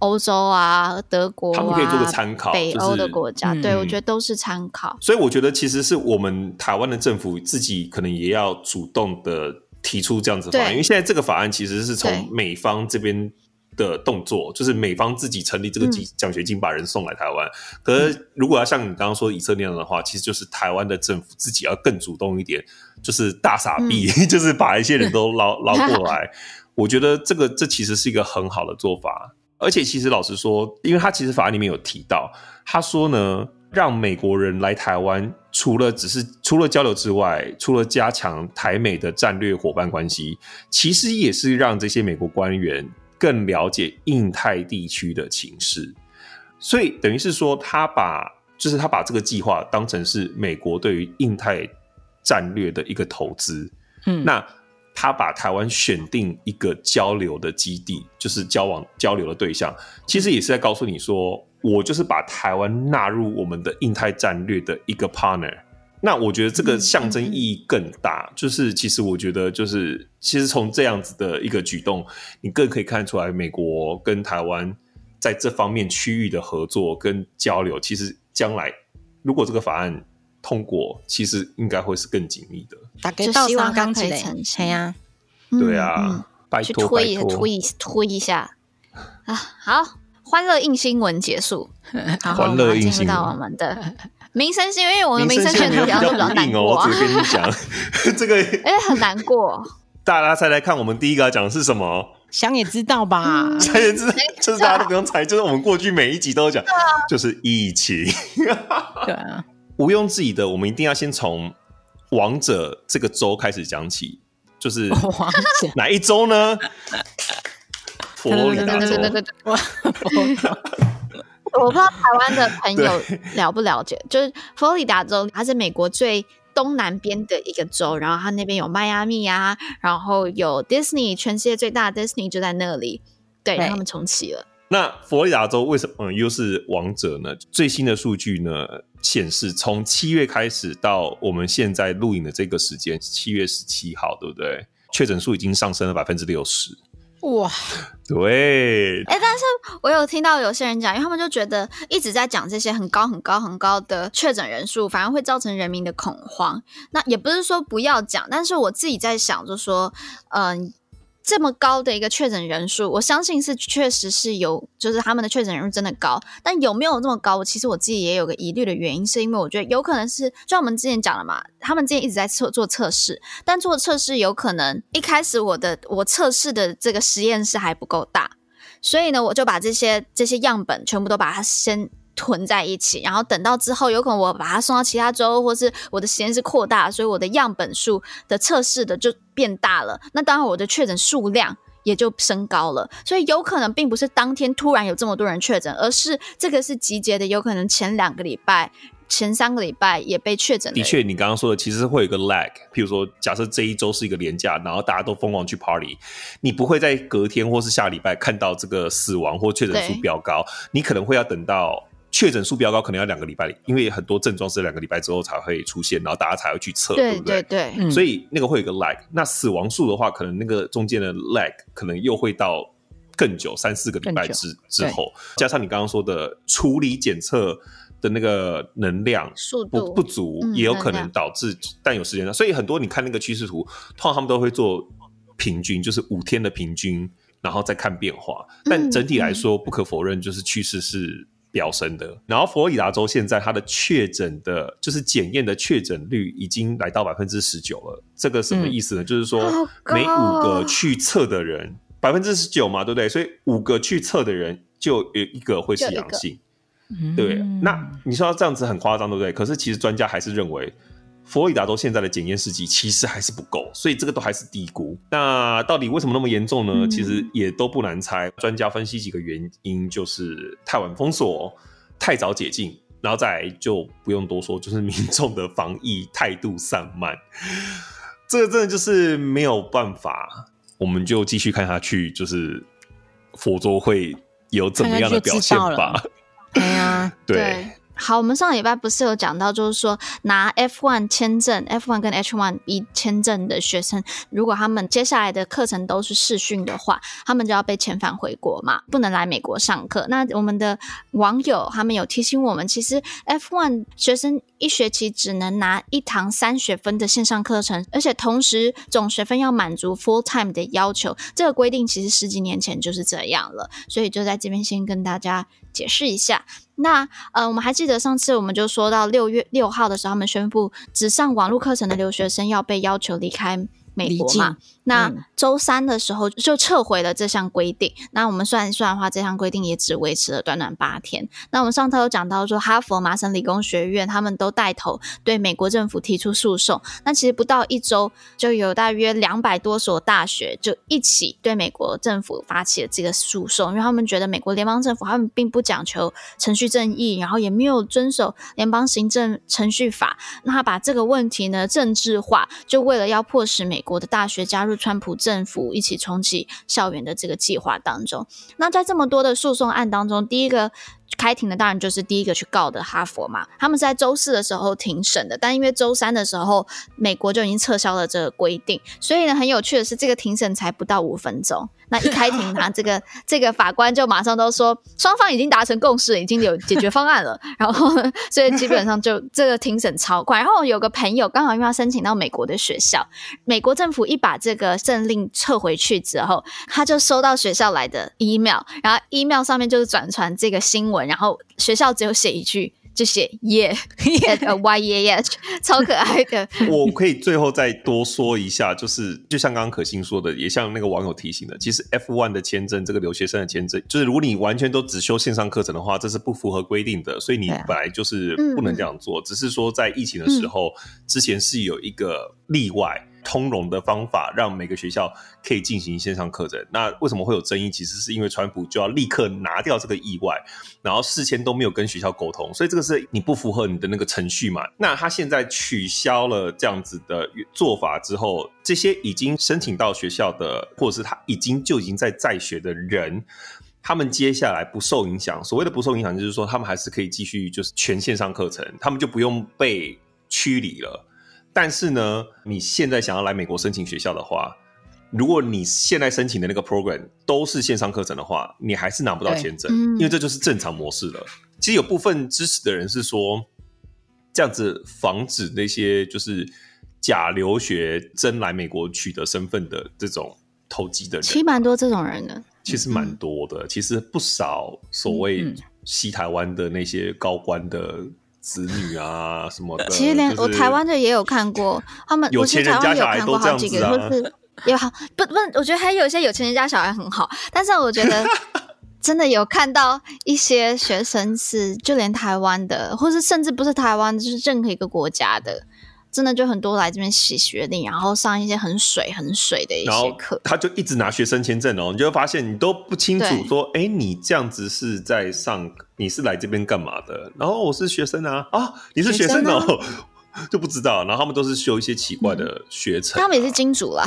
欧洲啊，德国啊，他们可以做个参考，北欧的国家，就是、对、嗯、我觉得都是参考。所以我觉得其实是我们台湾的政府自己可能也要主动的提出这样子的法案，因为现在这个法案其实是从美方这边的动作，就是美方自己成立这个奖奖学金，把人送来台湾。嗯、可是如果要像你刚刚说以色列的话，其实就是台湾的政府自己要更主动一点，就是大傻逼，嗯、就是把一些人都 捞捞过来。我觉得这个这其实是一个很好的做法。而且，其实老实说，因为他其实法案里面有提到，他说呢，让美国人来台湾，除了只是除了交流之外，除了加强台美的战略伙伴关系，其实也是让这些美国官员更了解印太地区的情势。所以，等于是说，他把就是他把这个计划当成是美国对于印太战略的一个投资。嗯，那。他把台湾选定一个交流的基地，就是交往交流的对象，其实也是在告诉你说，我就是把台湾纳入我们的印太战略的一个 partner。那我觉得这个象征意义更大，就是其实我觉得就是其实从这样子的一个举动，你更可以看出来美国跟台湾在这方面区域的合作跟交流，其实将来如果这个法案。通过其实应该会是更紧密的，大概就希望刚可以成型呀。对啊，拜托，去推一推一推一下啊！好，欢乐硬新闻结束，然后我们进入到我们的民生新闻，因为我的民生新闻比较比较难过。我只跟你讲 这个，哎，很难过。大家猜猜看，我们第一个要讲的是什么？想也知道吧？想也知道，就是大家都不用猜，就是我们过去每一集都讲，就是疫情。对啊。毋庸置疑的，我们一定要先从王者这个周开始讲起，就是哪一周呢？佛罗里达州。我不知道台湾的 朋友了不了解，就是佛罗里达州，它是美国最东南边的一个州，然后它那边有迈阿密啊，然后有 Disney，全世界最大的 Disney 就在那里，对，他们重启了。那佛罗里达州为什么又是王者呢？最新的数据呢显示，从七月开始到我们现在录影的这个时间，七月十七号，对不对？确诊数已经上升了百分之六十。哇，对。哎、欸，但是我有听到有些人讲，因为他们就觉得一直在讲这些很高、很高、很高的确诊人数，反而会造成人民的恐慌。那也不是说不要讲，但是我自己在想，就说，嗯、呃。这么高的一个确诊人数，我相信是确实是有，就是他们的确诊人数真的高。但有没有这么高？其实我自己也有个疑虑的原因，是因为我觉得有可能是，就像我们之前讲了嘛，他们之前一直在测做测试，但做测试有可能一开始我的我测试的这个实验室还不够大，所以呢，我就把这些这些样本全部都把它先。囤在一起，然后等到之后，有可能我把它送到其他州，或是我的实验室扩大，所以我的样本数的测试的就变大了。那当然，我的确诊数量也就升高了。所以有可能并不是当天突然有这么多人确诊，而是这个是集结的，有可能前两个礼拜、前三个礼拜也被确诊。的确，你刚刚说的其实会有一个 lag。譬如说，假设这一周是一个连假，然后大家都疯狂去 party，你不会在隔天或是下礼拜看到这个死亡或确诊数飙高，你可能会要等到。确诊数比较高，可能要两个礼拜，因为很多症状是两个礼拜之后才会出现，然后大家才会去测，对，不对？对对。所以那个会有个 lag。那死亡数的话，可能那个中间的 lag 可能又会到更久，三四个礼拜之之后，加上你刚刚说的处理检测的那个能量不不足，嗯、也有可能导致，但有时间。所以很多你看那个趋势图，通常他们都会做平均，就是五天的平均，然后再看变化。但整体来说，嗯、不可否认，就是趋势是。飙升的，然后佛罗里达州现在它的确诊的，就是检验的确诊率已经来到百分之十九了。这个什么意思呢？嗯、就是说每五个去测的人，百分之十九嘛，对不对？所以五个去测的人就有一个会是阳性，对。那你说这样子很夸张，对不对？可是其实专家还是认为。佛罗里达州现在的检验试剂其实还是不够，所以这个都还是低估。那到底为什么那么严重呢？嗯、其实也都不难猜。专家分析几个原因，就是太晚封锁、太早解禁，然后再来就不用多说，就是民众的防疫态度散漫，这个真的就是没有办法，我们就继续看下去，就是佛州会有怎么样的表现吧？对呀，对。好，我们上礼拜不是有讲到，就是说拿 F one 签证、F one 跟 H one B 签证的学生，如果他们接下来的课程都是视讯的话，他们就要被遣返回国嘛，不能来美国上课。那我们的网友他们有提醒我们，其实 F one 学生一学期只能拿一堂三学分的线上课程，而且同时总学分要满足 full time 的要求。这个规定其实十几年前就是这样了，所以就在这边先跟大家解释一下。那呃，我们还记得上次我们就说到六月六号的时候，他们宣布只上网络课程的留学生要被要求离开美国嘛。那周三的时候就撤回了这项规定。嗯、那我们算一算的话，这项规定也只维持了短短八天。那我们上头有讲到说，哈佛、麻省理工学院他们都带头对美国政府提出诉讼。那其实不到一周，就有大约两百多所大学就一起对美国政府发起了这个诉讼，因为他们觉得美国联邦政府他们并不讲求程序正义，然后也没有遵守联邦行政程序法。那他把这个问题呢政治化，就为了要迫使美国的大学加入。川普政府一起重启校园的这个计划当中，那在这么多的诉讼案当中，第一个。开庭的当然就是第一个去告的哈佛嘛，他们是在周四的时候庭审的，但因为周三的时候美国就已经撤销了这个规定，所以呢，很有趣的是，这个庭审才不到五分钟，那一开庭呢，这个这个法官就马上都说双方已经达成共识，已经有解决方案了，然后所以基本上就这个庭审超快。然后有个朋友刚好因为要申请到美国的学校，美国政府一把这个政令撤回去之后，他就收到学校来的 email，然后 email 上面就是转传这个新闻。然后学校只有写一句，就写 yeah y e h，超可爱的。我可以最后再多说一下，就是就像刚刚可心说的，也像那个网友提醒的，其实 F one 的签证，这个留学生的签证，就是如果你完全都只修线上课程的话，这是不符合规定的，所以你本来就是不能这样做。只是说在疫情的时候，之前是有一个例外。通融的方法，让每个学校可以进行线上课程。那为什么会有争议？其实是因为川普就要立刻拿掉这个意外，然后事先都没有跟学校沟通，所以这个是你不符合你的那个程序嘛。那他现在取消了这样子的做法之后，这些已经申请到学校的，或者是他已经就已经在在学的人，他们接下来不受影响。所谓的不受影响，就是说他们还是可以继续就是全线上课程，他们就不用被驱离了。但是呢，你现在想要来美国申请学校的话，如果你现在申请的那个 program 都是线上课程的话，你还是拿不到签证，因为这就是正常模式了。其实有部分支持的人是说，这样子防止那些就是假留学真来美国取得身份的这种投机的人，其实蛮多这种人的，其实蛮多的，其实不少所谓西台湾的那些高官的。子女啊什么的，其实连我台湾的也有看过，他们有钱人家小孩都这样子啊，就是也好不不，我觉得还有一些有钱人家小孩很好，但是我觉得 真的有看到一些学生是就连台湾的，或是甚至不是台湾，就是任何一个国家的。真的就很多来这边洗学历，然后上一些很水很水的一些课，他就一直拿学生签证哦，你就会发现你都不清楚说，哎，你这样子是在上，你是来这边干嘛的？然后我是学生啊，啊，你是学生哦，生 就不知道。然后他们都是修一些奇怪的学程，啊，他们也是金主啦。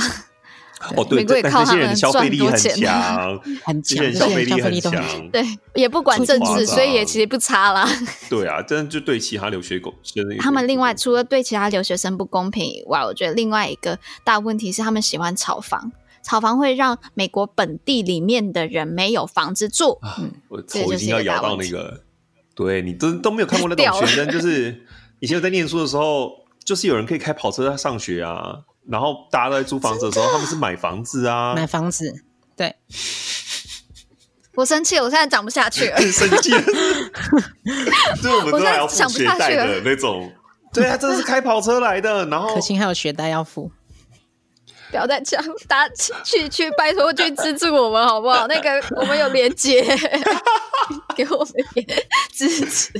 哦，对，但 这些人消费力很强，很强，人消费力很强，对，也不管政治，所以也其实不差啦。对啊，真的就对其他留学狗，他们另外除了对其他留学生不公平以外，我觉得另外一个大问题是他们喜欢炒房，炒房会让美国本地里面的人没有房子住。嗯，我头已经要摇到那个，对你都都没有看过那 种学生，就是以前我在念书的时候，就是有人可以开跑车在上学啊。然后大家都在租房子的时候，他们是买房子啊，买房子。对，我生气，我现在讲不下去了。很生气，就是我们都还要付学贷的那种。对啊，这是开跑车来的，然后可心还有学贷要付。不要再讲，大家去去拜托去资助我们好不好？那个我们有连接，给我们点支持，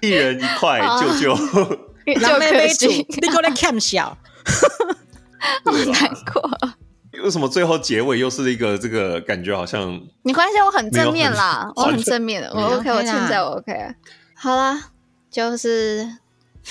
一人一块，救救，就可以。你过来看小。好难过，为什么最后结尾又是一个这个感觉？好像你关系我很正面啦，我很正面的，我 OK，我现在我 OK。好啦，就是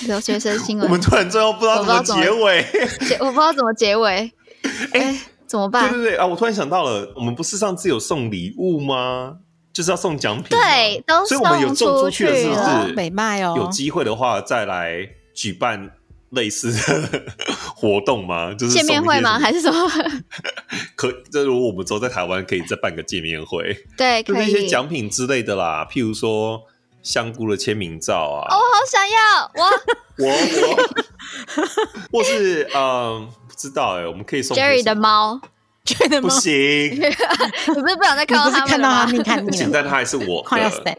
留学生新闻。我们突然最后不知道怎么结尾，结我不知道怎么结尾。哎、欸，怎么办？对对对啊！我突然想到了，我们不是上次有送礼物吗？就是要送奖品，对，都所以我们有送出去了，是不是？美卖哦，有机会的话再来举办类似的 活动吗？就是见面会吗？还是什么？可，这如果我们之后在台湾可以再办个见面会，对，就是一些奖品之类的啦，譬如说香菇的签名照啊，哦，我好想要，我。我我，或是嗯，不知道哎、欸，我们可以送 Jerry 的猫。不行，我不是不想再看到他看到他命看命，现在他还是我的。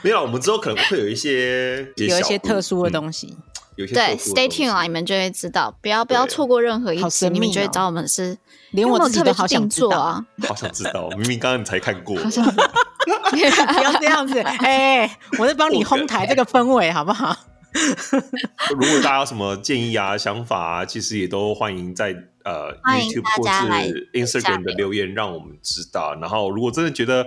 没有，我们之后可能会有一些有一些特殊的东西，有些对，Stay tuned 啊，你们就会知道，不要不要错过任何一次，你们就会找我们是，连我自己都好想做啊，好想知道，明明刚刚你才看过，不要这样子，哎，我在帮你哄抬这个氛围，好不好？如果大家有什么建议啊、想法啊，其实也都欢迎在呃 YouTube 或是 Instagram 的留言，让我们知道。然后，如果真的觉得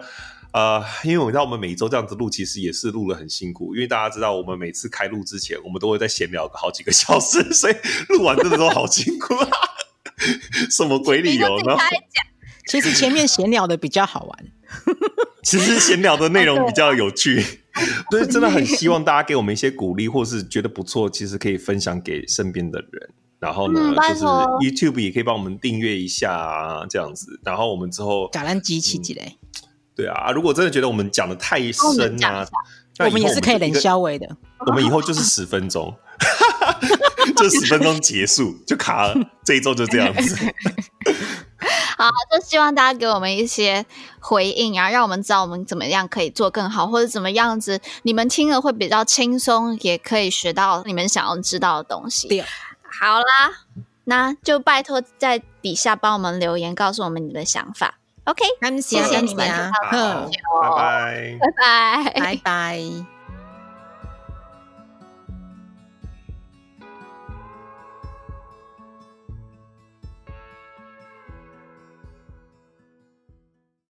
呃，因为我知道我们每一周这样子录，其实也是录了很辛苦。因为大家知道，我们每次开录之前，我们都会在闲聊个好几个小时，所以录完真的都好辛苦啊！什么鬼理由呢？其实前面闲聊的比较好玩，其实闲聊的内容比较有趣。所以真的很希望大家给我们一些鼓励，或是觉得不错，其实可以分享给身边的人。然后呢，嗯、就是 YouTube 也可以帮我们订阅一下啊，这样子。然后我们之后感恩机器之类。对啊，如果真的觉得我们讲的太深啊，我们也是可以冷消微的。我们以后就是十分钟，就十分钟结束就卡了。这一周就这样子。好，就希望大家给我们一些回应，然后让我们知道我们怎么样可以做更好，或者怎么样子你们听了会比较轻松，也可以学到你们想要知道的东西。对，好啦，那就拜托在底下帮我们留言，告诉我们你的想法。OK，那谢谢你们，好，拜拜，拜拜，拜拜。